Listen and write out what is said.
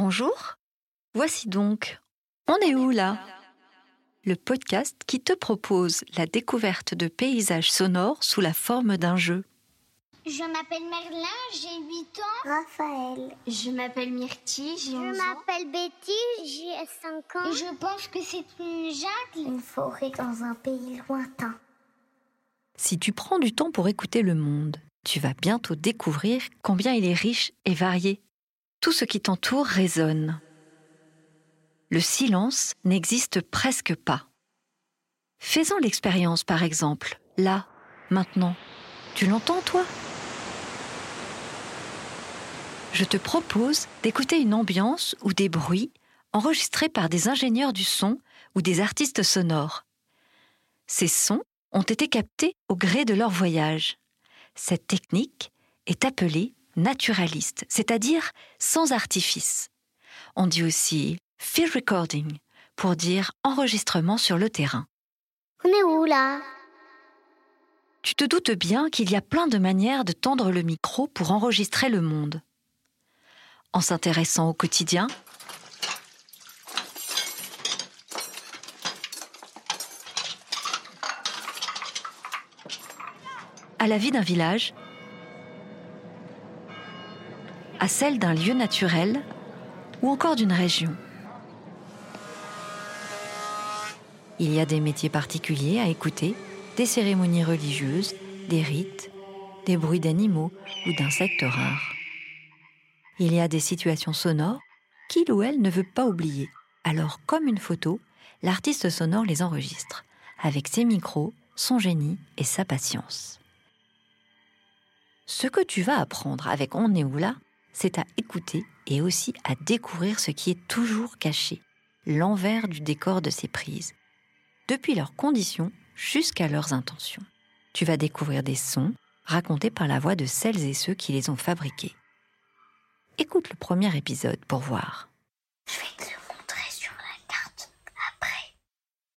Bonjour. Voici donc On est où là? Le podcast qui te propose la découverte de paysages sonores sous la forme d'un jeu. Je m'appelle Merlin, j'ai 8 ans. Raphaël. Je m'appelle Myrtille, j'ai 11 ans. Je m'appelle Betty, j'ai 5 ans. Et je pense que c'est une jungle. Une forêt dans un pays lointain. Si tu prends du temps pour écouter le monde, tu vas bientôt découvrir combien il est riche et varié. Tout ce qui t'entoure résonne. Le silence n'existe presque pas. Faisons l'expérience par exemple, là, maintenant. Tu l'entends toi? Je te propose d'écouter une ambiance ou des bruits enregistrés par des ingénieurs du son ou des artistes sonores. Ces sons ont été captés au gré de leur voyage. Cette technique est appelée naturaliste, c'est-à-dire sans artifice. On dit aussi field recording pour dire enregistrement sur le terrain. On est où là? Tu te doutes bien qu'il y a plein de manières de tendre le micro pour enregistrer le monde. En s'intéressant au quotidien, à la vie d'un village, à celle d'un lieu naturel ou encore d'une région. Il y a des métiers particuliers à écouter, des cérémonies religieuses, des rites, des bruits d'animaux ou d'insectes rares. Il y a des situations sonores qu'il ou elle ne veut pas oublier. Alors, comme une photo, l'artiste sonore les enregistre, avec ses micros, son génie et sa patience. Ce que tu vas apprendre avec On est où là, c'est à écouter et aussi à découvrir ce qui est toujours caché, l'envers du décor de ces prises, depuis leurs conditions jusqu'à leurs intentions. Tu vas découvrir des sons racontés par la voix de celles et ceux qui les ont fabriqués. Écoute le premier épisode pour voir.